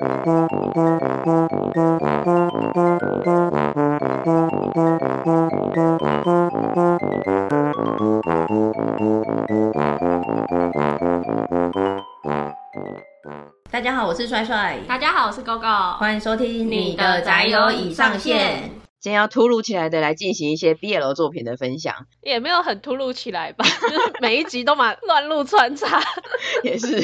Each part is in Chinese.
大家好，我是帅帅。大家好，我是 GoGo。欢迎收听你的宅友已上线。今天要突如其来的来进行一些 BL 作品的分享，也没有很突如其来吧，就 是每一集都蛮乱入穿插，也是。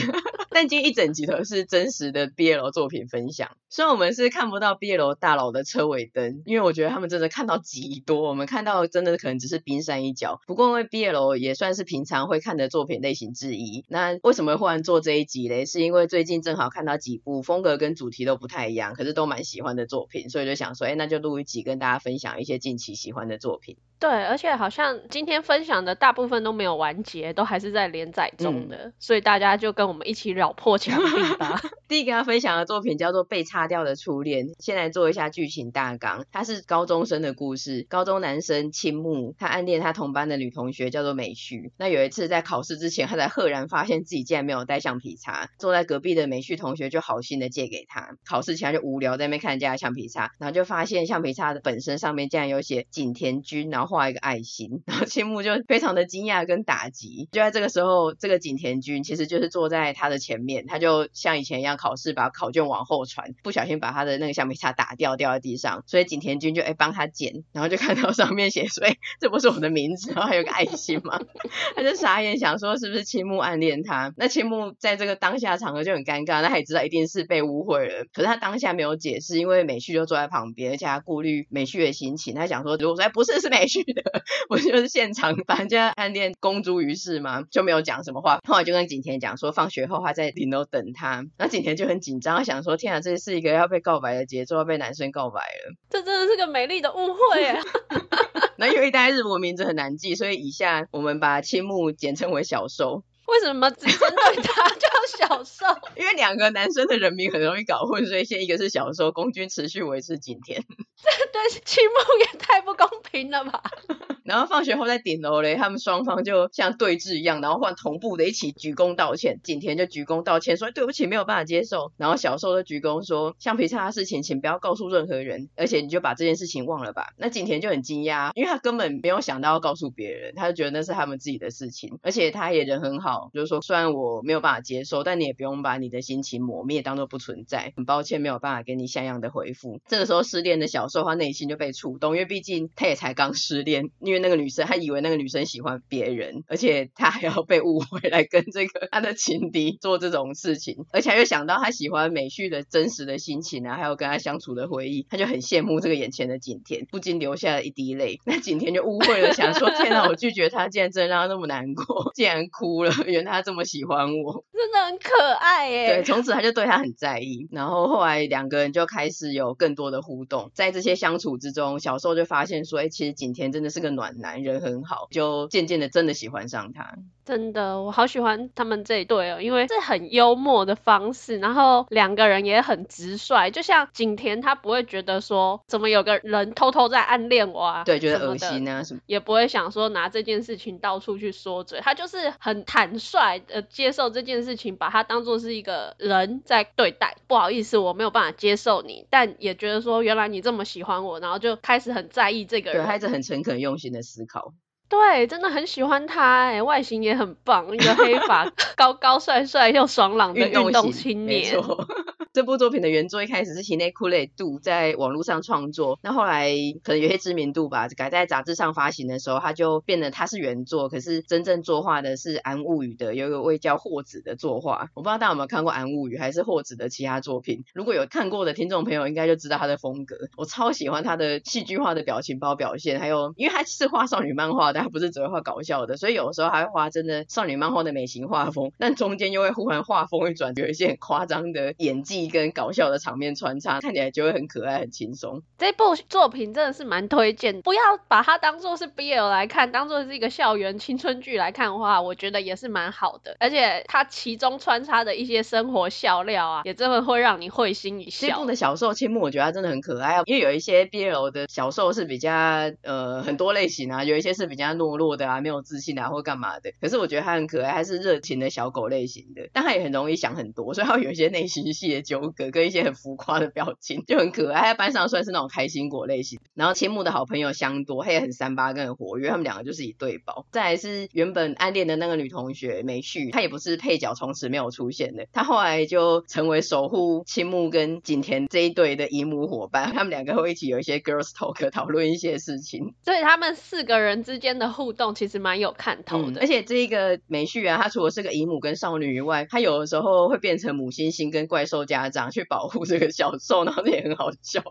但今天一整集都是真实的 BL 作品分享。虽然我们是看不到毕业楼大佬的车尾灯，因为我觉得他们真的看到极多，我们看到真的可能只是冰山一角。不过因为毕业楼也算是平常会看的作品类型之一。那为什么忽然做这一集嘞？是因为最近正好看到几部风格跟主题都不太一样，可是都蛮喜欢的作品，所以就想说，哎，那就录一集跟大家分享一些近期喜欢的作品。对，而且好像今天分享的大部分都没有完结，都还是在连载中的，嗯、所以大家就跟我们一起绕破墙壁吧。第一个要分享的作品叫做《被擦掉的初恋》，先来做一下剧情大纲。它是高中生的故事，高中男生青木，他暗恋他同班的女同学叫做美绪。那有一次在考试之前，他才赫然发现自己竟然没有带橡皮擦，坐在隔壁的美绪同学就好心的借给他。考试前他就无聊在那边看人家橡皮擦，然后就发现橡皮擦的本身上面竟然有写景田君，然后画一个爱心。然后青木就非常的惊讶跟打击，就在这个时候，这个景田君其实就是坐在他的前面，他就像以前一样考试把考卷往后传，不小心把他的那个橡皮擦打掉，掉在地上，所以景田君就哎帮他捡，然后就看到上面写说，哎 这不是我的名字，然后还有个爱心吗？他就傻眼想说是不是青木暗恋他？那青木在这个当下场合就很尴尬，那他也知道一定是被误会了，可是他当下没有解释，因为美绪就坐在旁边，而且他顾虑美绪的心情，他想说如果说哎不是是美绪的。我就是现场，反正就暗恋公诸于世嘛，就没有讲什么话。后来就跟景田讲说，放学后他在顶楼等他。那景田就很紧张，他想说：天啊，这是一个要被告白的节奏，要被男生告白了。这真的是个美丽的误会耶。那因为大家日文名字很难记，所以以下我们把青木简称为小受。为什么只针对他 叫小受？因为两个男生的人名很容易搞混，所以先一个是小受，宫君持续维持景天。这 对青木也太不公平了吧！然后放学后在顶楼嘞，他们双方就像对峙一样，然后换同步的一起鞠躬道歉。景田就鞠躬道歉说对不起，没有办法接受。然后小受就鞠躬说橡皮擦的事情，请不要告诉任何人，而且你就把这件事情忘了吧。那景田就很惊讶，因为他根本没有想到要告诉别人，他就觉得那是他们自己的事情，而且他也人很好，就是说虽然我没有办法接受，但你也不用把你的心情抹灭，当做不存在。很抱歉没有办法给你像样的回复。这个时候失恋的小受他内心就被触动，因为毕竟他也才刚失恋，因为那个女生她以为。那个女生喜欢别人，而且他还要被误会来跟这个他的情敌做这种事情，而且还又想到他喜欢美绪的真实的心情啊，还有跟他相处的回忆，他就很羡慕这个眼前的景田，不禁流下了一滴泪。那景田就误会了，想说天哪，我拒绝他，竟然真的让他那么难过，竟然哭了，原来他这么喜欢我，真的很可爱耶。对，从此他就对他很在意，然后后来两个人就开始有更多的互动，在这些相处之中，小时候就发现说，哎，其实景田真的是个暖男人，很好，就渐渐的真的喜欢上他。真的，我好喜欢他们这一对哦，因为是很幽默的方式，然后两个人也很直率，就像景甜他不会觉得说怎么有个人偷偷在暗恋我啊，对，觉得恶心啊什么，也不会想说拿这件事情到处去说嘴，他就是很坦率的接受这件事情，把它当做是一个人在对待。不好意思，我没有办法接受你，但也觉得说原来你这么喜欢我，然后就开始很在意这个人，对，还是很诚恳用心的思考。对，真的很喜欢他哎，外形也很棒，一个黑发，高高帅帅又爽朗的运动青年。这部作品的原作一开始是西内库雷度在网络上创作，那后来可能有些知名度吧，改在杂志上发行的时候，他就变得他是原作，可是真正作画的是安物语的有一位叫霍子的作画。我不知道大家有没有看过安物语还是霍子的其他作品，如果有看过的听众朋友应该就知道他的风格。我超喜欢他的戏剧化的表情包表现，还有因为他是画少女漫画的，他不是只会画搞笑的，所以有时候还会画真的少女漫画的美型画风，但中间又会忽然画风一转，有一些很夸张的演技。跟搞笑的场面穿插，看起来就会很可爱、很轻松。这部作品真的是蛮推荐，不要把它当做是 BL 来看，当做是一个校园青春剧来看的话，我觉得也是蛮好的。而且它其中穿插的一些生活笑料啊，也真的会让你会心一笑。这部的小受青木，我觉得他真的很可爱，因为有一些 BL 的小受是比较呃很多类型啊，有一些是比较懦弱的啊，没有自信啊，或干嘛的。可是我觉得他很可爱，还是热情的小狗类型的，但他也很容易想很多，所以他有一些内心戏的纠纠葛跟一些很浮夸的表情，就很可爱。他在班上算是那种开心果类型。然后青木的好朋友香多，他也很三八跟很活跃，他们两个就是一对宝。再来是原本暗恋的那个女同学美绪，她也不是配角，从此没有出现的。她后来就成为守护青木跟景田这一对的姨母伙伴，他们两个会一起有一些 girls talk 讨论一些事情。所以他们四个人之间的互动其实蛮有看头的。嗯、而且这一个美绪啊，她除了是个姨母跟少女以外，她有的时候会变成母猩猩跟怪兽家长去保护这个小兽，然后这也很好笑。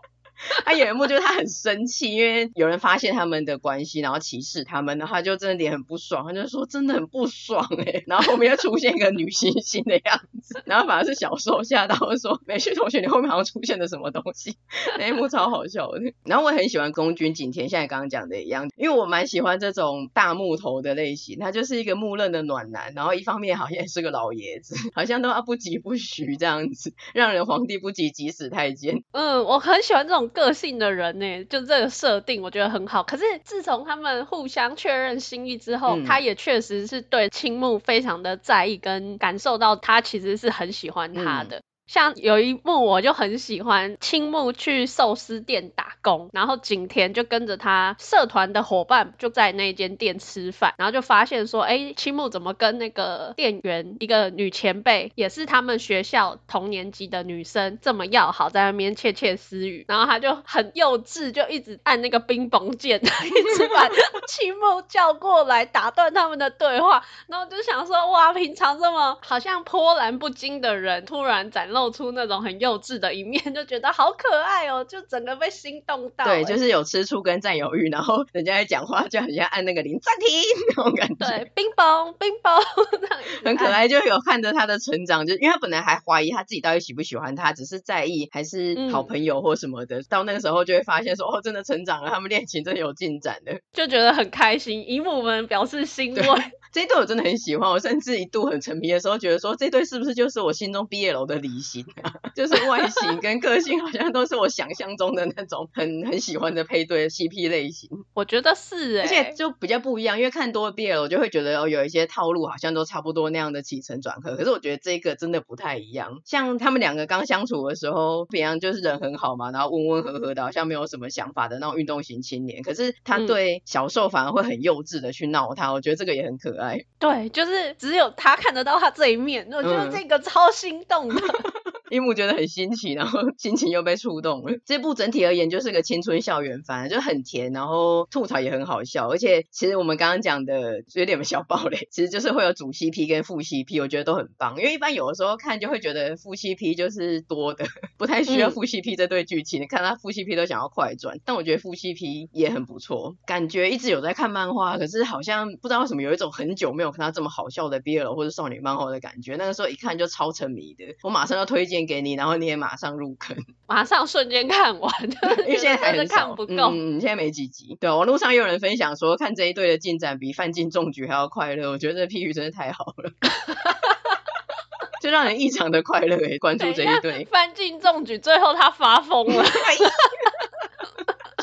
他有一幕就是他很生气，因为有人发现他们的关系，然后歧视他们，然后他就真的脸很不爽，他就说真的很不爽哎、然后后面又出现一个女猩猩的样子，然后反而是小受吓到说美旭同学，你后面好像出现了什么东西，那一幕超好笑。然后我很喜欢宫军景甜，现在刚刚讲的一样，因为我蛮喜欢这种大木头的类型，他就是一个木讷的暖男，然后一方面好像也是个老爷子，好像都要不疾不徐这样子，让人皇帝不急急死太监。嗯，我很喜欢这种。个性的人呢，就这个设定我觉得很好。可是自从他们互相确认心意之后，嗯、他也确实是对青木非常的在意，跟感受到他其实是很喜欢他的。嗯像有一幕我就很喜欢，青木去寿司店打工，然后景田就跟着他社团的伙伴就在那间店吃饭，然后就发现说，哎，青木怎么跟那个店员一个女前辈，也是他们学校同年级的女生这么要好，在那边窃窃私语，然后他就很幼稚，就一直按那个冰绷键，一直把青木叫过来打断他们的对话，然后就想说，哇，平常这么好像波澜不惊的人，突然展。露出那种很幼稚的一面，就觉得好可爱哦，就整个被心动到。对，就是有吃醋跟占有欲，然后人家在讲话，就很像按那个铃暂停那种感觉。对，冰崩冰崩，很可爱，就有看着他的成长，就因为他本来还怀疑他自己到底喜不喜欢他，只是在意还是好朋友或什么的。嗯、到那个时候就会发现说，哦，真的成长了，他们恋情真的有进展的，就觉得很开心。姨母们表示欣慰。这一对我真的很喜欢，我甚至一度很沉迷的时候，觉得说这对是不是就是我心中 BL 的理型啊？就是外形跟个性好像都是我想象中的那种很很喜欢的配对 CP 类型。我觉得是、欸，而且就比较不一样，因为看多了 BL，我就会觉得哦，有一些套路好像都差不多那样的起承转合。可是我觉得这个真的不太一样。像他们两个刚相处的时候，平常就是人很好嘛，然后温温和和的，好像没有什么想法的那种运动型青年。可是他对小受反而会很幼稚的去闹他，我觉得这个也很可爱。对，就是只有他看得到他这一面，我觉得这个超心动的。樱木觉得很新奇，然后心情又被触动了。这部整体而言就是个青春校园番，就很甜，然后吐槽也很好笑。而且其实我们刚刚讲的有点小暴雷，其实就是会有主 CP 跟副 CP，我觉得都很棒。因为一般有的时候看就会觉得副 CP 就是多的，不太需要副 CP 这对剧情。嗯、你看他副 CP 都想要快转，但我觉得副 CP 也很不错。感觉一直有在看漫画，可是好像不知道为什么有一种很久没有看到这么好笑的 BL 或者少女漫画的感觉。那个时候一看就超沉迷的，我马上要推荐。给你，然后你也马上入坑，马上瞬间看完，因为现在还是看不够。嗯，现在没几集。对，网络上也有人分享说，看这一对的进展比范进中举还要快乐。我觉得这批语真的太好了，就让人异常的快乐诶，关注这一对。范进中举，最后他发疯了。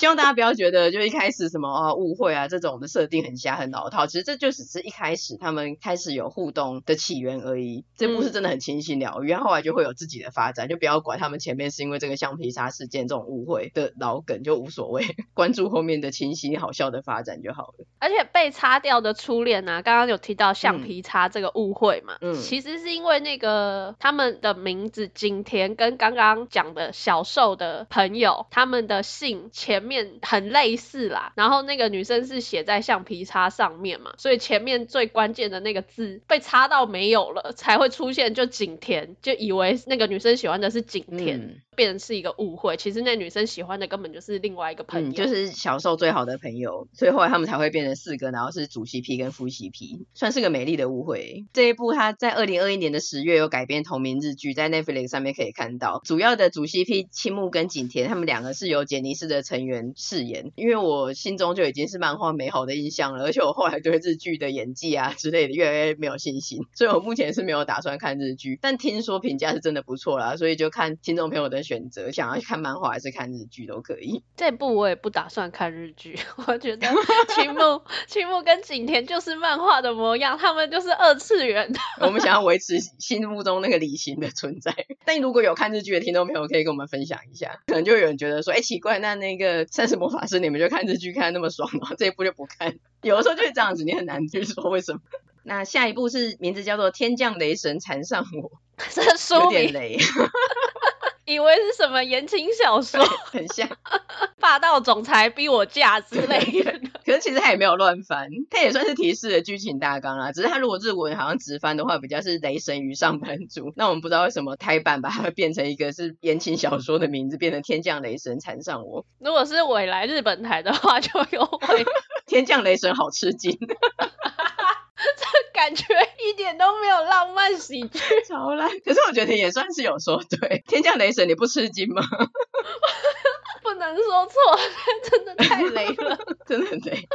希望大家不要觉得就一开始什么啊误会啊这种的设定很瞎很老套，其实这就只是一开始他们开始有互动的起源而已。这部是真的很清新疗愈，然后后来就会有自己的发展，就不要管他们前面是因为这个橡皮擦事件这种误会的老梗就无所谓，关注后面的清新好笑的发展就好了。而且被擦掉的初恋啊，刚刚有提到橡皮擦这个误会嘛，嗯，其实是因为那个他们的名字景田跟刚刚讲的小受的朋友，他们的姓前。面很类似啦，然后那个女生是写在橡皮擦上面嘛，所以前面最关键的那个字被擦到没有了，才会出现就景甜，就以为那个女生喜欢的是景甜。变成是一个误会，其实那女生喜欢的根本就是另外一个朋友，就是小时候最好的朋友，所以后来他们才会变成四个，然后是主 CP 跟副 CP，算是个美丽的误会。这一部它在二零二一年的十月有改编同名日剧，在 Netflix 上面可以看到，主要的主 CP 青木跟景田他们两个是由杰尼斯的成员饰演，因为我心中就已经是漫画美好的印象了，而且我后来对日剧的演技啊之类的越来越没有信心，所以我目前是没有打算看日剧，但听说评价是真的不错啦，所以就看听众朋友的。的选择，想要看漫画还是看日剧都可以。这部我也不打算看日剧，我觉得青木青木跟景田就是漫画的模样，他们就是二次元。我们想要维持心目中那个理性的存在。但如果有看日剧的听众朋友，可以跟我们分享一下，可能就有人觉得说，哎，奇怪，那那个三十魔法师你们就看日剧看得那么爽，然 后这一部就不看。有的时候就是这样子，你很难去说为什么。那下一部是名字叫做《天降雷神缠上我》，这书名有点雷。以为是什么言情小说，很像 霸道总裁逼我嫁之类的。可是其实他也没有乱翻，他也算是提示了剧情大纲啦。只是他如果日文好像直翻的话，比较是雷神与上班族。那我们不知道为什么台版把它变成一个是言情小说的名字，变成天降雷神缠上我。如果是我来日本台的话，就有会天降雷神好吃惊。这感觉一点都没有浪漫喜剧，超烂。可是我觉得也算是有说对，天降雷神你不吃惊吗？不能说错，真的太雷了，真的很雷。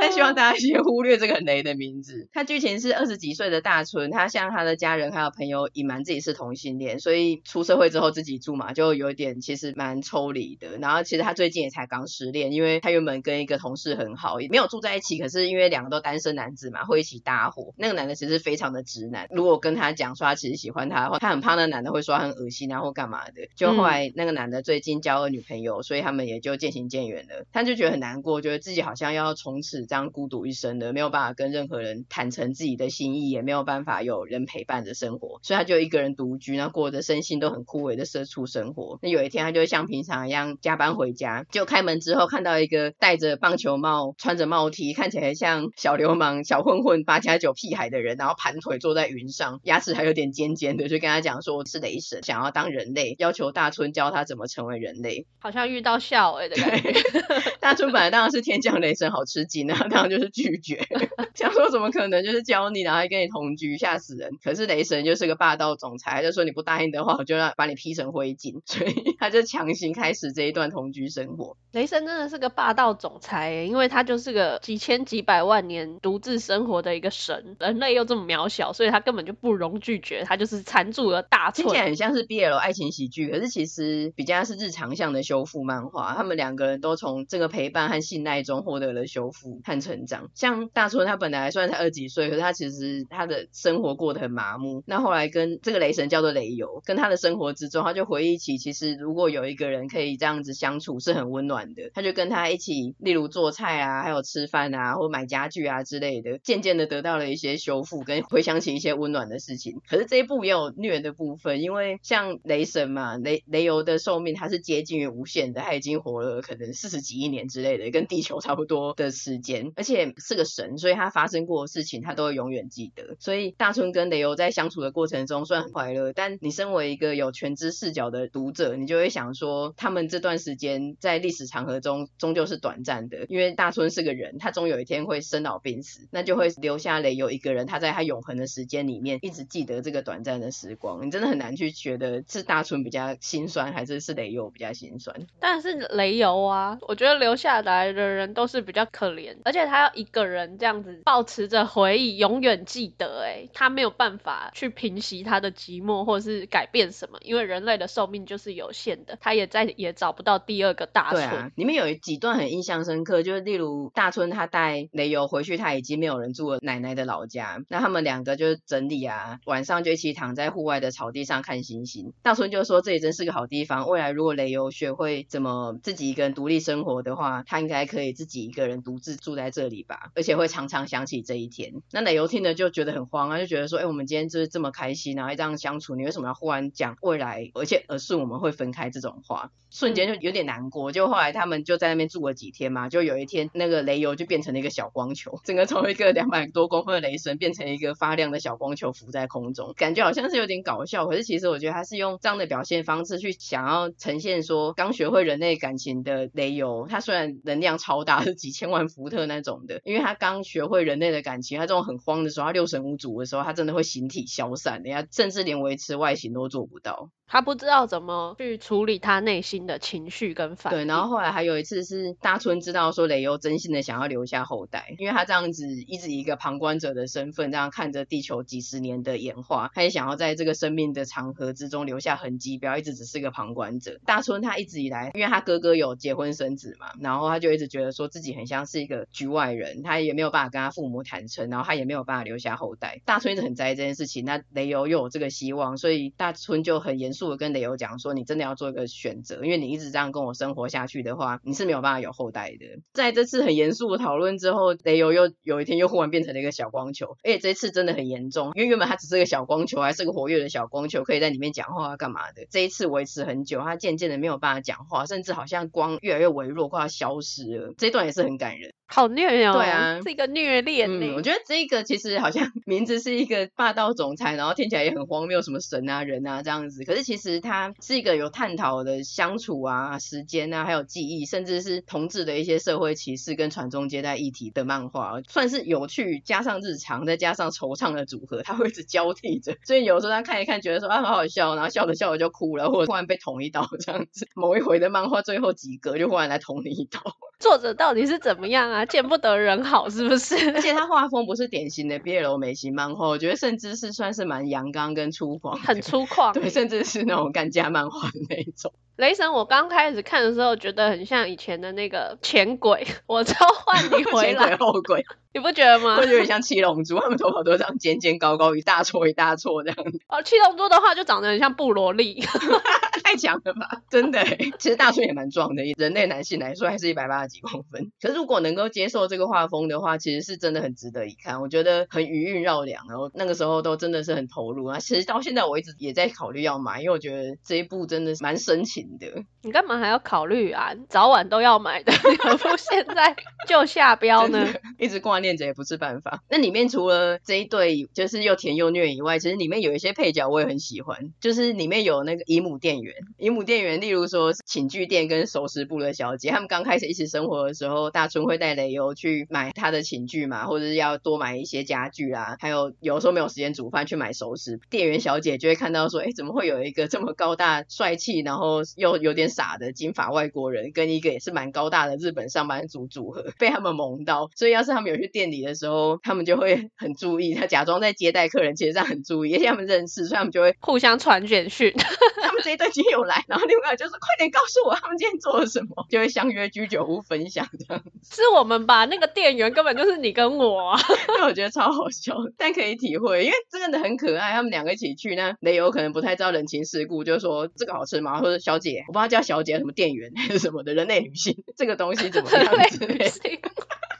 但希望大家先忽略这个雷的名字。他剧情是二十几岁的大春，他向他的家人还有朋友隐瞒自己是同性恋，所以出社会之后自己住嘛，就有点其实蛮抽离的。然后其实他最近也才刚失恋，因为他原本跟一个同事很好，也没有住在一起，可是因为两个都单身男子嘛，会一起搭伙。那个男的其实非常的直男，如果跟他讲说他其实喜欢他的话，他很怕那男的会说他很恶心啊或干嘛的。就后来那个男的最近交了女朋友，所以。所以他们也就渐行渐远了，他就觉得很难过，觉得自己好像要从此这样孤独一生的，没有办法跟任何人坦诚自己的心意，也没有办法有人陪伴着生活，所以他就一个人独居，然后过着身心都很枯萎的社畜生活。那有一天，他就会像平常一样加班回家，就开门之后看到一个戴着棒球帽、穿着帽 T，看起来像小流氓、小混混、八加九屁孩的人，然后盘腿坐在云上，牙齿还有点尖尖的，就跟他讲说我是雷神，想要当人类，要求大春教他怎么成为人类，好像遇。到笑哎的感觉，大春本来当然是天降雷神，好吃惊啊，当然就是拒绝，想说怎么可能就是教你，然后还跟你同居，吓死人。可是雷神就是个霸道总裁，就说你不答应的话，我就要把你劈成灰烬，所以他就强行开始这一段同居生活。雷神真的是个霸道总裁，因为他就是个几千几百万年独自生活的一个神，人类又这么渺小，所以他根本就不容拒绝，他就是缠住了大春。听起来很像是 BL 爱情喜剧，可是其实比较是日常向的修复嘛。漫画，他们两个人都从这个陪伴和信赖中获得了修复和成长。像大春，他本来虽然才二十几岁，可是他其实他的生活过得很麻木。那后来跟这个雷神叫做雷尤，跟他的生活之中，他就回忆起，其实如果有一个人可以这样子相处，是很温暖的。他就跟他一起，例如做菜啊，还有吃饭啊，或买家具啊之类的，渐渐的得到了一些修复，跟回想起一些温暖的事情。可是这一部也有虐的部分，因为像雷神嘛，雷雷游的寿命他是接近于无限的。他已经活了可能四十几亿年之类的，跟地球差不多的时间，而且是个神，所以他发生过的事情他都会永远记得。所以大春跟雷欧在相处的过程中算很快乐，但你身为一个有全知视角的读者，你就会想说，他们这段时间在历史长河中终究是短暂的，因为大春是个人，他终有一天会生老病死，那就会留下雷欧一个人，他在他永恒的时间里面一直记得这个短暂的时光。你真的很难去觉得是大春比较心酸，还是是雷欧比较心酸。但但是雷游啊，我觉得留下来的人都是比较可怜，而且他要一个人这样子保持着回忆，永远记得。哎，他没有办法去平息他的寂寞，或者是改变什么，因为人类的寿命就是有限的，他也再也找不到第二个大春。对啊，里面有几段很印象深刻，就是例如大春他带雷游回去，他已经没有人住了奶奶的老家，那他们两个就整理啊，晚上就一起躺在户外的草地上看星星。大春就说这里真是个好地方，未来如果雷游学会怎么。呃，自己一个人独立生活的话，他应该可以自己一个人独自住在这里吧，而且会常常想起这一天。那雷尤听了就觉得很慌啊，就觉得说，哎、欸，我们今天就是这么开心，然后还这样相处，你为什么要忽然讲未来，而且而是我们会分开这种话？瞬间就有点难过。就后来他们就在那边住了几天嘛，就有一天那个雷油就变成了一个小光球，整个从一个两百多公分的雷神变成一个发亮的小光球浮在空中，感觉好像是有点搞笑，可是其实我觉得他是用这样的表现方式去想要呈现说，刚学会人人类感情的雷油，他虽然能量超大，是几千万伏特那种的，因为他刚学会人类的感情，他这种很慌的时候，他六神无主的时候，他真的会形体消散，人家甚至连维持外形都做不到。他不知道怎么去处理他内心的情绪跟反应。对，然后后来还有一次是大春知道说雷尤真心的想要留下后代，因为他这样子一直以一个旁观者的身份这样看着地球几十年的演化，他也想要在这个生命的长河之中留下痕迹，不要一直只是个旁观者。大春他一直以来，因为他哥哥有结婚生子嘛，然后他就一直觉得说自己很像是一个局外人，他也没有办法跟他父母坦诚，然后他也没有办法留下后代。大春一直很在意这件事情，那雷尤又有这个希望，所以大春就很严肃的跟雷欧讲。说你真的要做一个选择，因为你一直这样跟我生活下去的话，你是没有办法有后代的。在这次很严肃的讨论之后，雷欧又有一天又忽然变成了一个小光球，而且这次真的很严重，因为原本他只是个小光球，还是个活跃的小光球，可以在里面讲话干嘛的。这一次维持很久，他渐渐的没有办法讲话，甚至好像光越来越微弱，快要消失了。这一段也是很感人。好虐哦！对啊，是一个虐恋。嗯，我觉得这个其实好像 名字是一个霸道总裁，然后听起来也很荒谬，什么神啊、人啊这样子。可是其实它是一个有探讨的相处啊、时间啊，还有记忆，甚至是同志的一些社会歧视跟传宗接代议题的漫画，算是有趣加上日常，再加上惆怅的组合，它会一直交替着。所以有时候他看一看，觉得说啊好好笑，然后笑着笑着就哭了，或者突然被捅一刀这样子。某一回的漫画最后几格就忽然来捅你一刀。作者到底是怎么样啊？见不得人好是不是？而且他画风不是典型的 BL 美型漫画，我觉得甚至是算是蛮阳刚跟粗犷，很粗犷，对，甚至是那种干架漫画的那种。雷神，我刚开始看的时候觉得很像以前的那个前鬼，我召唤你回来，前鬼后鬼。你不觉得吗？会有点像七龙珠，他们头发都这样尖尖高高，一大撮一大撮这样。哦，七龙珠的话就长得很像布罗利，太强了吧？真的，其实大春也蛮壮的，以人类男性来说还是一百八十几公分。可是如果能够接受这个画风的话，其实是真的很值得一看。我觉得很余韵绕梁，然后那个时候都真的是很投入啊。其实到现在我一直也在考虑要买，因为我觉得这一部真的是蛮深情的。你干嘛还要考虑啊？早晚都要买的，你 何不现在就下标呢？一直挂念着也不是办法。那里面除了这一对就是又甜又虐以外，其实里面有一些配角我也很喜欢，就是里面有那个姨母店员，姨母店员，例如说寝具店跟熟食部的小姐，他们刚开始一起生活的时候，大春会带雷尤去买他的寝具嘛，或者是要多买一些家具啊，还有有时候没有时间煮饭去买熟食，店员小姐就会看到说，哎，怎么会有一个这么高大帅气，然后又有点傻的金发外国人，跟一个也是蛮高大的日本上班族组合，被他们萌到，所以要是他们有去店里的时候。他们就会很注意，他假装在接待客人，其实这样很注意，而且他们认识，所以他们就会互相传简讯。他们这一对今天有来，然后另外就是快点告诉我他们今天做了什么，就会相约居酒屋分享这样。是我们吧？那个店员根本就是你跟我啊！那我觉得超好笑，但可以体会，因为真的很可爱。他们两个一起去，那雷尤可能不太知道人情世故，就说这个好吃吗？或者小姐，我不知道叫小姐什么店员还是什么的人类女性，这个东西怎么样之类的。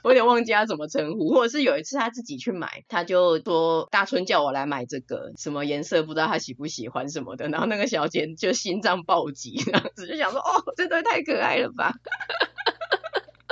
我有点忘记他怎么称呼，或者是有一次他自己去买，他就说大春叫我来买这个，什么颜色不知道他喜不喜欢什么的，然后那个小姐就心脏暴击，这样子就想说，哦，这对太可爱了吧。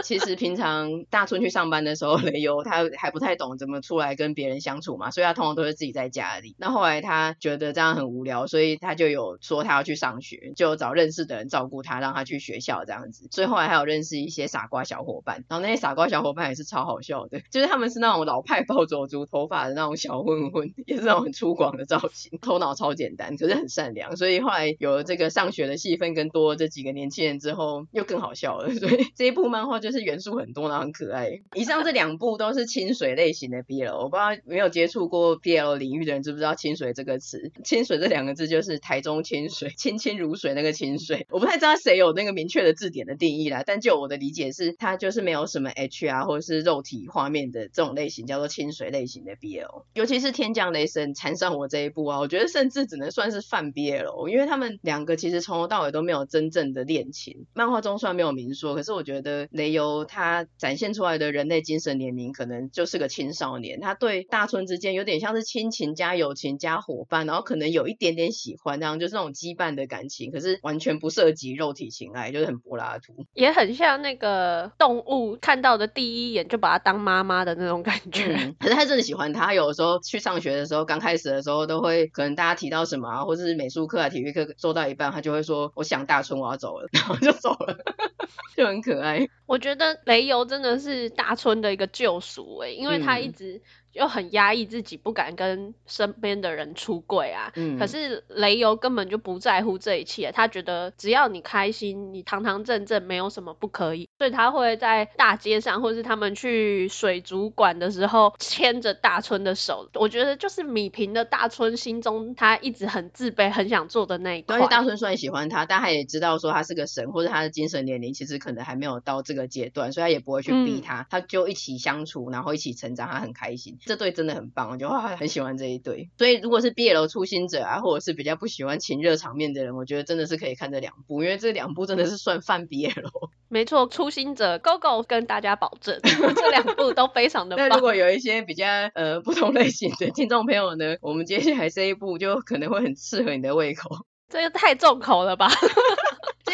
其实平常大春去上班的时候，雷尤他还不太懂怎么出来跟别人相处嘛，所以他通常都是自己在家里。那后来他觉得这样很无聊，所以他就有说他要去上学，就找认识的人照顾他，让他去学校这样子。所以后来还有认识一些傻瓜小伙伴，然后那些傻瓜小伙伴也是超好笑的，就是他们是那种老派暴走族头发的那种小混混，也是那种很粗犷的造型，头脑超简单，可是很善良。所以后来有了这个上学的戏份跟多了这几个年轻人之后，又更好笑了。所以这一部漫画就是。是元素很多，然后很可爱。以上这两部都是清水类型的 BL，我不知道没有接触过 BL 领域的人知不知道“清水”这个词？“清水”这两个字就是台中清水，清清如水那个清水。我不太知道谁有那个明确的字典的定义啦，但就我的理解是，它就是没有什么 H 啊，或者是肉体画面的这种类型，叫做清水类型的 BL。尤其是天降雷神缠上我这一部啊，我觉得甚至只能算是泛 BL，因为他们两个其实从头到尾都没有真正的恋情。漫画中虽然没有明说，可是我觉得雷尤。BL 他展现出来的人类精神年龄可能就是个青少年，他对大村之间有点像是亲情加友情加伙伴，然后可能有一点点喜欢，这样就是那种羁绊的感情，可是完全不涉及肉体情爱，就是很柏拉图，也很像那个动物看到的第一眼就把它当妈妈的那种感觉。嗯、可是他真的喜欢他，有的时候去上学的时候，刚开始的时候都会可能大家提到什么啊，或者是美术课啊、体育课做到一半，他就会说：“我想大村，我要走了。”然后就走了，就很可爱。我觉得雷游真的是大春的一个救赎哎，因为他一直。又很压抑自己，不敢跟身边的人出柜啊。嗯。可是雷游根本就不在乎这一切，他觉得只要你开心，你堂堂正正，没有什么不可以。所以他会在大街上，或是他们去水族馆的时候，牵着大春的手。我觉得就是米平的大春心中，他一直很自卑，很想做的那一块。而且大春虽然喜欢他，但他也知道说他是个神，或者他的精神年龄其实可能还没有到这个阶段，所以他也不会去逼他。嗯。他就一起相处，然后一起成长，他很开心。这对真的很棒，我就很喜欢这一对。所以如果是 BL 初心者啊，或者是比较不喜欢情热场面的人，我觉得真的是可以看这两部，因为这两部真的是算泛 BL。没错，初心者 GoGo 跟大家保证，这两部都非常的 棒。那如果有一些比较呃不同类型的听众朋友呢，我们接下来这一部就可能会很适合你的胃口。这个太重口了吧？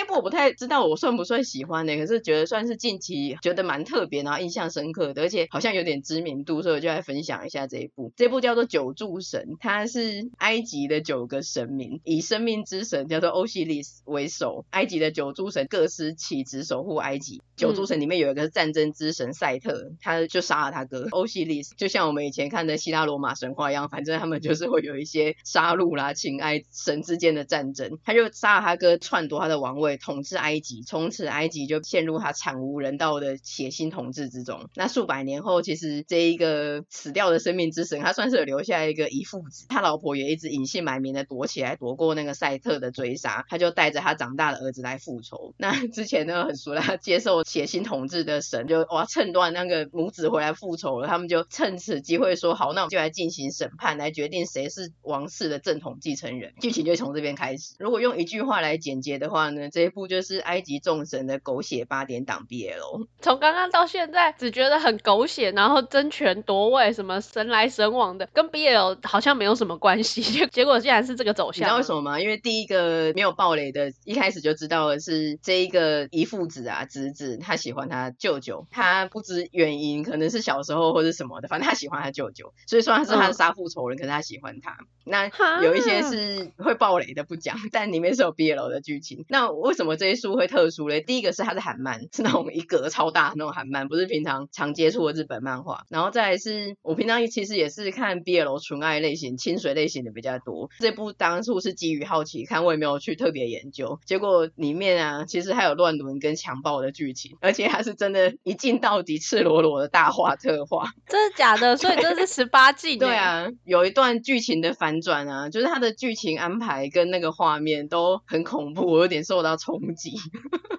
这部我不太知道我算不算喜欢呢？可是觉得算是近期觉得蛮特别，然后印象深刻的，而且好像有点知名度，所以我就来分享一下这一部。这部叫做《九柱神》，它是埃及的九个神明，以生命之神叫做欧西里斯为首，埃及的九柱神各司其职守护埃及。九柱神里面有一个战争之神赛特，他就杀了他哥欧西里斯，就像我们以前看的希腊罗马神话一样，反正他们就是会有一些杀戮啦、情爱神之间的战争，他就杀了他哥，篡夺他的王位。统治埃及，从此埃及就陷入他惨无人道的血腥统治之中。那数百年后，其实这一个死掉的生命之神，他算是有留下一个遗腹子，他老婆也一直隐姓埋名的躲起来，躲过那个赛特的追杀。他就带着他长大的儿子来复仇。那之前呢，很熟了，他接受血腥统治的神就哇趁乱那个母子回来复仇了，他们就趁此机会说好，那我们就来进行审判，来决定谁是王室的正统继承人。剧情就从这边开始。如果用一句话来简洁的话呢，这一部就是埃及众神的狗血八点档 BL。从刚刚到现在，只觉得很狗血，然后争权夺位，什么神来神往的，跟 BL 好像没有什么关系。结果竟然是这个走向。你知道为什么吗？因为第一个没有暴雷的，一开始就知道的是这一个遗父子啊，侄子，他喜欢他舅舅，他不知原因，可能是小时候或者什么的，反正他喜欢他舅舅，所以说他是他的杀父仇人，嗯、可是他喜欢他。那有一些是会暴雷的不讲，但里面是有 BL 的剧情。那为什么？这一书会特殊嘞，第一个是它是韩漫，是那种一格超大的那种韩漫，不是平常常接触的日本漫画。然后再来是我平常其实也是看 BL 纯爱类型、清水类型的比较多。这部当初是基于好奇看，我也没有去特别研究。结果里面啊，其实还有乱伦跟强暴的剧情，而且它是真的，一镜到底、赤裸裸的大画特画。真的假的？所以这是十八禁？对啊，有一段剧情的反转啊，就是它的剧情安排跟那个画面都很恐怖，我有点受到冲击。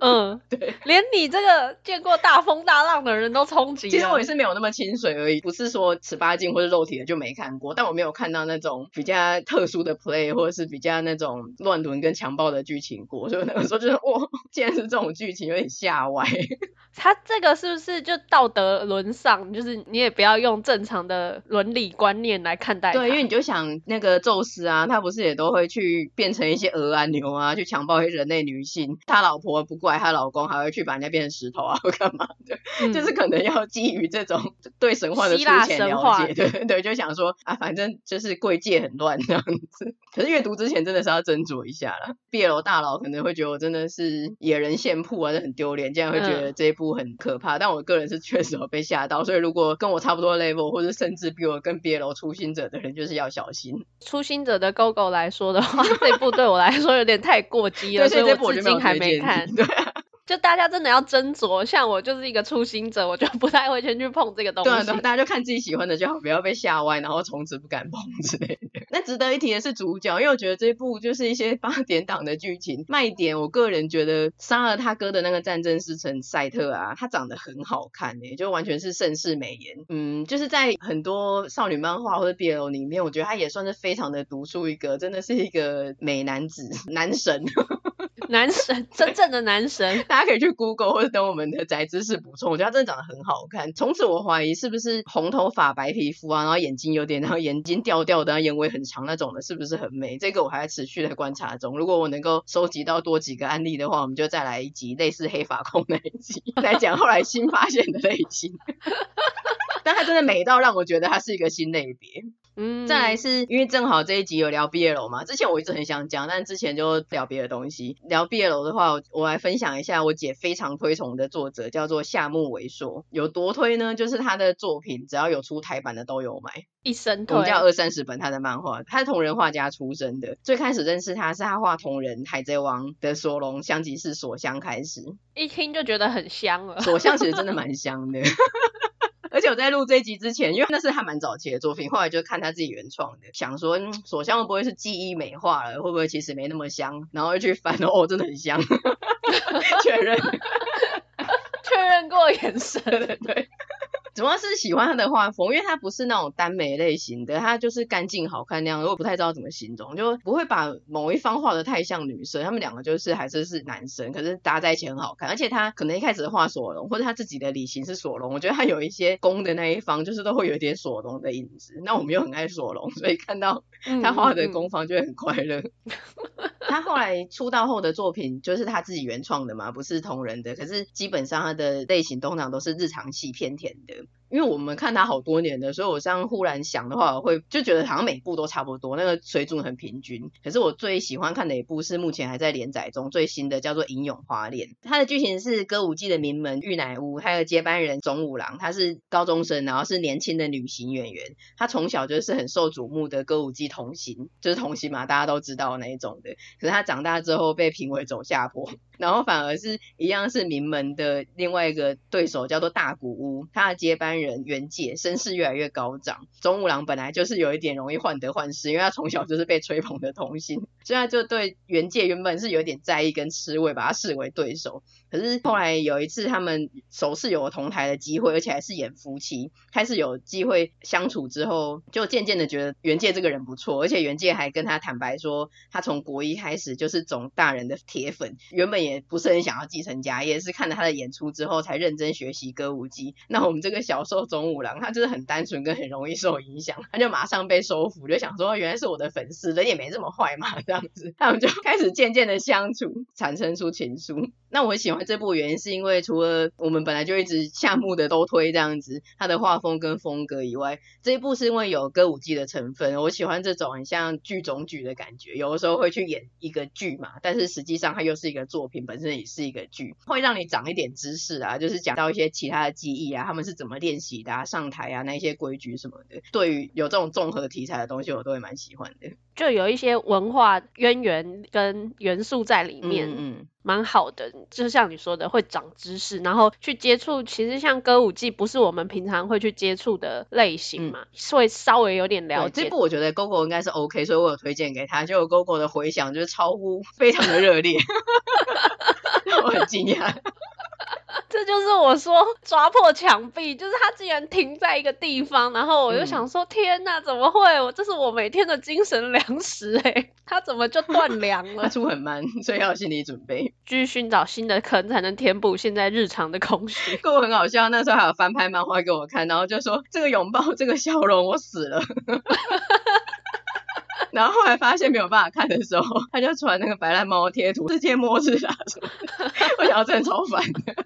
嗯，对，连你这个见过大风大浪的人都冲击。其实我也是没有那么清水而已，不是说十八禁或者肉体的就没看过，但我没有看到那种比较特殊的 play 或者是比较那种乱伦跟强暴的剧情过，所以那个时候就是哇，竟然是这种剧情，有点吓歪。他这个是不是就道德沦丧？就是你也不要用正常的伦理观念来看待。对，因为你就想那个宙斯啊，他不是也都会去变成一些鹅啊牛啊，去强暴一些人类女性。他老婆不怪她老公，还会去把人家变成石头啊，或干嘛的？嗯、就是可能要基于这种 对神话的粗浅了解，对 对，就想说啊，反正就是贵界很乱这样子。可是阅读之前真的是要斟酌一下啦。BL 大佬可能会觉得我真的是野人献曝啊，是很丢脸，这样会觉得这一部很可怕。嗯、但我个人是确实有被吓到，所以如果跟我差不多 level，或者甚至比我更 BL 初心者的人，就是要小心。初心者的 GoGo 来说的话，这一部对我来说有点太过激了，所以我至今还没看。对啊。就大家真的要斟酌，像我就是一个初心者，我就不太会先去碰这个东西。对对，大家就看自己喜欢的就好，不要被吓歪，然后从此不敢碰之类的。那值得一提的是主角，因为我觉得这一部就是一些八点档的剧情卖点。我个人觉得杀了他哥的那个战争之神赛特啊，他长得很好看诶，就完全是盛世美颜。嗯，就是在很多少女漫画或者 BL 里面，我觉得他也算是非常的独树一格，真的是一个美男子男神。男神，真正的男神，大家可以去 Google 或者等我们的宅知识补充。我觉得他真的长得很好看，从此我怀疑是不是红头发、白皮肤啊，然后眼睛有点，然后眼睛吊吊的，眼尾很长那种的，是不是很美？这个我还在持续的观察中。如果我能够收集到多几个案例的话，我们就再来一集类似黑发控那一集，来讲后来新发现的类型。但他真的美到让我觉得他是一个新类别。嗯，再来是因为正好这一集有聊 BL 嘛，之前我一直很想讲，但之前就聊别的东西。聊 BL 的话，我来分享一下我姐非常推崇的作者，叫做夏目伟硕。有多推呢？就是他的作品只要有出台版的都有买，一生推。我们叫二三十本他的漫画，他是同人画家出身的。最开始认识他是他画同人《海贼王》的索隆香吉士索香开始，一听就觉得很香了。索香其实真的蛮香的。而且我在录这一集之前，因为那是他蛮早期的作品，后来就看他自己原创的，想说，嗯，索香会不会是记忆美化了？会不会其实没那么香？然后又去翻，哦，真的很香，确认，确认过眼神，对对。主要是喜欢他的画风，因为他不是那种耽美类型的，他就是干净好看那样。我不太知道怎么形容，就不会把某一方画的太像女生。他们两个就是还是是男生，可是搭在一起很好看。而且他可能一开始画索隆，或者他自己的理型是索隆，我觉得他有一些攻的那一方，就是都会有一点索隆的影子。那我们又很爱索隆，所以看到他画的攻方就会很快乐。嗯嗯他后来出道后的作品就是他自己原创的嘛，不是同人的。可是基本上他的类型通常都是日常系偏甜的。因为我们看他好多年了，所以我这样忽然想的话，我会就觉得好像每部都差不多，那个水准很平均。可是我最喜欢看的一部是目前还在连载中最新的，叫做《银永花恋》。它的剧情是歌舞伎的名门玉乃屋，还有接班人总五郎，他是高中生，然后是年轻的女型演员。他从小就是很受瞩目的歌舞伎童星，就是童星嘛，大家都知道那一种的。可是他长大之后被评为走下坡，然后反而是一样是名门的另外一个对手，叫做大谷屋，他的接班人。人原界声势越来越高涨，中五郎本来就是有一点容易患得患失，因为他从小就是被吹捧的童星，所以他就对原界原本是有点在意跟吃味，把他视为对手。可是后来有一次他们首次有了同台的机会，而且还是演夫妻，开始有机会相处之后，就渐渐的觉得原界这个人不错，而且原界还跟他坦白说，他从国一开始就是总大人的铁粉，原本也不是很想要继承家业，是看了他的演出之后才认真学习歌舞伎。那我们这个小。受总五郎，他就是很单纯跟很容易受影响，他就马上被收服，就想说原来是我的粉丝，人也没这么坏嘛，这样子，他们就开始渐渐的相处，产生出情愫。那我喜欢这部原因是因为除了我们本来就一直夏目的都推这样子，他的画风跟风格以外，这一部是因为有歌舞伎的成分，我喜欢这种很像剧种剧的感觉，有的时候会去演一个剧嘛，但是实际上它又是一个作品，本身也是一个剧，会让你长一点知识啊，就是讲到一些其他的记忆啊，他们是怎么练。习的啊上台啊，那些规矩什么的，对于有这种综合题材的东西，我都会蛮喜欢的。就有一些文化渊源跟元素在里面，嗯，蛮好的。就是像你说的，会长知识，然后去接触。其实像歌舞伎，不是我们平常会去接触的类型嘛，嗯、会稍微有点了解。这部我觉得 GoGo 应该是 OK，所以我有推荐给他。结果 GoGo 的回响就是超乎非常的热烈，我很惊讶。这就是我说 抓破墙壁，就是它竟然停在一个地方，然后我就想说，嗯、天哪，怎么会？我这是我每天的精神粮食哎，他怎么就断粮了？他出很慢，所以要有心理准备，继续寻找新的坑才能填补现在日常的空虚。过很好笑，那时候还有翻拍漫画给我看，然后就说这个拥抱，这个笑容，我死了。然后后来发现没有办法看的时候，他就传那个白烂猫贴图，世界末日啊什么，我想要真的超烦的。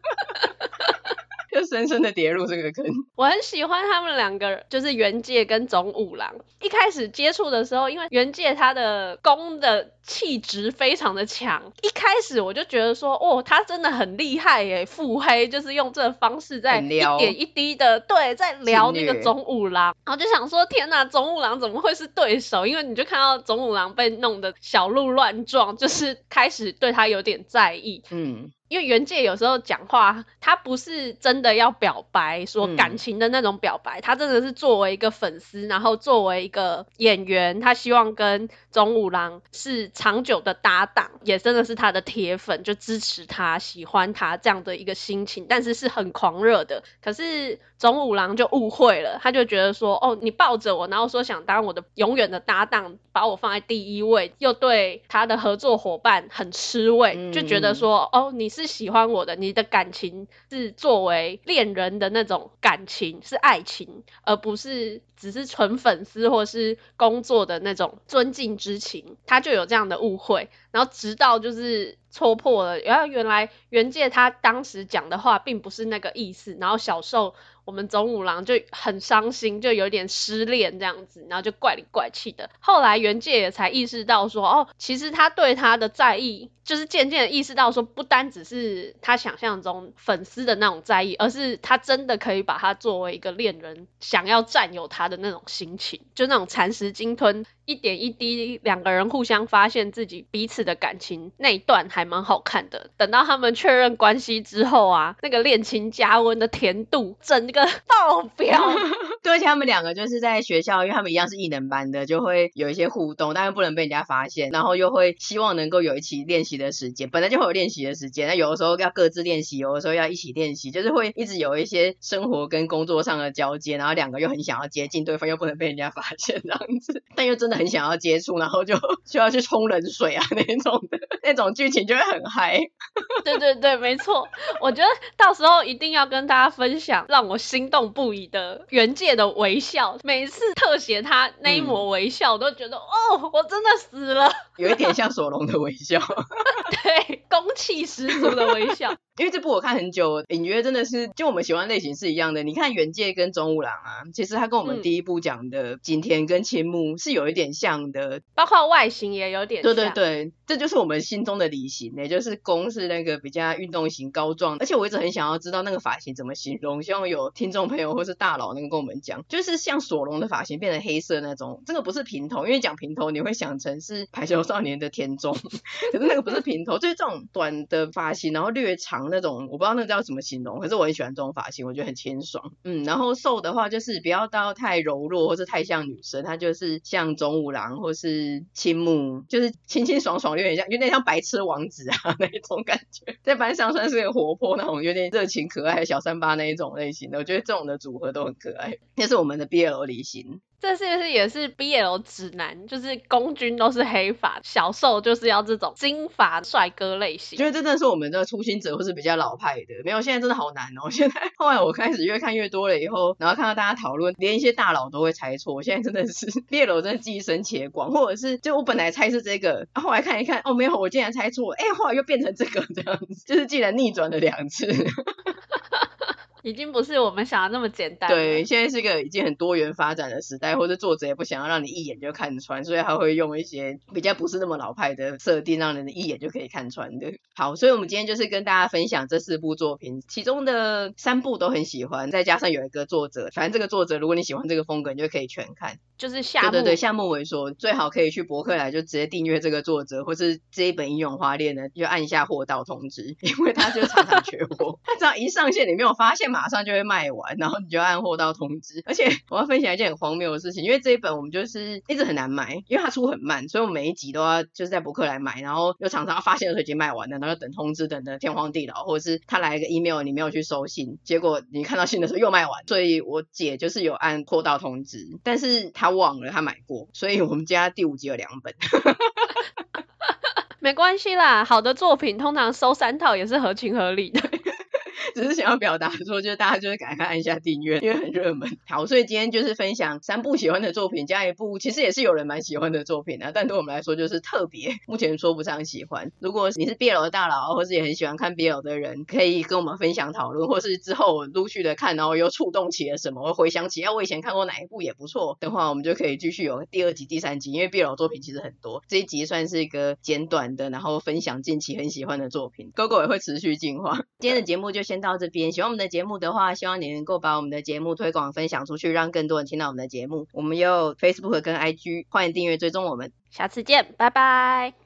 就深深的跌入这个坑。我很喜欢他们两个，就是原界跟总五郎。一开始接触的时候，因为原界他的攻的气质非常的强，一开始我就觉得说，哦，他真的很厉害耶，腹黑，就是用这个方式在一点一滴的对，在聊那个总五郎。然后就想说，天哪，总五郎怎么会是对手？因为你就看到总五郎被弄得小鹿乱撞，就是开始对他有点在意。嗯。因为原界有时候讲话，他不是真的要表白说感情的那种表白，嗯、他真的是作为一个粉丝，然后作为一个演员，他希望跟总五郎是长久的搭档，也真的是他的铁粉，就支持他、喜欢他这样的一个心情，但是是很狂热的。可是总五郎就误会了，他就觉得说，哦，你抱着我，然后说想当我的永远的搭档，把我放在第一位，又对他的合作伙伴很吃味，就觉得说，哦，你是喜欢我的，你的感情是作为恋人的那种感情，是爱情，而不是只是纯粉丝或是工作的那种尊敬之情，他就有这样的误会，然后直到就是戳破了，然后原来原界他当时讲的话并不是那个意思，然后小受。我们总五郎就很伤心，就有点失恋这样子，然后就怪里怪气的。后来原界也才意识到说，哦，其实他对他的在意，就是渐渐意识到说，不单只是他想象中粉丝的那种在意，而是他真的可以把他作为一个恋人，想要占有他的那种心情，就那种蚕食鲸吞。一点一滴，两个人互相发现自己彼此的感情那一段还蛮好看的。等到他们确认关系之后啊，那个恋情加温的甜度整个 爆表。对，而且他们两个就是在学校，因为他们一样是艺能班的，就会有一些互动，但是不能被人家发现。然后又会希望能够有一起练习的时间，本来就会有练习的时间。那有的时候要各自练习，有的时候要一起练习，就是会一直有一些生活跟工作上的交接。然后两个又很想要接近对方，又不能被人家发现这样子，但又真的。很想要接触，然后就需要去冲冷水啊那种的，那种剧情就会很嗨。对对对，没错。我觉得到时候一定要跟大家分享让我心动不已的原界的微笑。每次特写他那一抹微笑，我都觉得、嗯、哦，我真的死了。有一点像索隆的微笑，对，攻气十足的微笑。因为这部我看很久，隐约真的是就我们喜欢类型是一样的。你看原界跟中五郎啊，其实他跟我们第一部讲的景田跟青木是有一点像的，包括外形也有点像。对对对，这就是我们心中的理型，也就是攻是那个比较运动型、高壮。而且我一直很想要知道那个发型怎么形容，希望有听众朋友或是大佬能跟我们讲，就是像索隆的发型变成黑色那种，这个不是平头，因为讲平头你会想成是排球少年的田中，可是那个不是平头，就是这种短的发型，然后略长。那种我不知道那个叫什么形容，可是我很喜欢这种发型，我觉得很清爽。嗯，然后瘦的话就是不要到太柔弱或是太像女生，她就是像中五郎或是青木，就是清清爽爽，有点像有点像白痴王子啊 那一种感觉，在班上算是个活泼那种有点热情可爱的小三八那一种类型的，我觉得这种的组合都很可爱。那是我们的 BL 离型。这是不是也是 BL 指南？就是公君都是黑发，小受就是要这种金发帅哥类型。觉得真的是我们的初心者，或是比较老派的。没有，现在真的好难哦。现在后来我开始越看越多了以后，然后看到大家讨论，连一些大佬都会猜错。我现在真的是 BL 真的记忆深且广，或者是就我本来猜是这个，后来看一看，哦没有，我竟然猜错，哎，后来又变成这个这样子，就是竟然逆转了两次。已经不是我们想的那么简单。对，现在是一个已经很多元发展的时代，或者作者也不想要让你一眼就看穿，所以他会用一些比较不是那么老派的设定，让人一眼就可以看穿的。好，所以我们今天就是跟大家分享这四部作品，其中的三部都很喜欢，再加上有一个作者，反正这个作者如果你喜欢这个风格，你就可以全看。就是夏，对对对，夏目为说最好可以去博客来就直接订阅这个作者，或是这一本《英勇花恋》呢，就按一下货到通知，因为他就常常缺货，他只要一上线，你没有发现马上就会卖完，然后你就按货到通知。而且我要分享一件很荒谬的事情，因为这一本我们就是一直很难买，因为它出很慢，所以我们每一集都要就是在博客来买，然后又常常发现的时候已经卖完了，然后等通知等的天荒地老，或者是他来一个 email 你没有去收信，结果你看到信的时候又卖完，所以我姐就是有按货到通知，但是她忘了她买过，所以我们家第五集有两本。没关系啦，好的作品通常收三套也是合情合理的。只是想要表达说，就是大家就是赶快按下订阅，因为很热门。好，所以今天就是分享三部喜欢的作品，加一部其实也是有人蛮喜欢的作品啊，但对我们来说就是特别，目前说不上喜欢。如果你是 BL 的大佬，或是也很喜欢看 BL 的人，可以跟我们分享讨论，或是之后陆续的看，然后又触动起了什么，我回想起来我以前看过哪一部也不错的话，我们就可以继续有第二集、第三集，因为 BL 作品其实很多，这一集算是一个简短的，然后分享近期很喜欢的作品。GoGo 也会持续进化。今天的节目就先到。到这边，喜欢我们的节目的话，希望你能够把我们的节目推广分享出去，让更多人听到我们的节目。我们有 Facebook 跟 IG，欢迎订阅追踪我们。下次见，拜拜。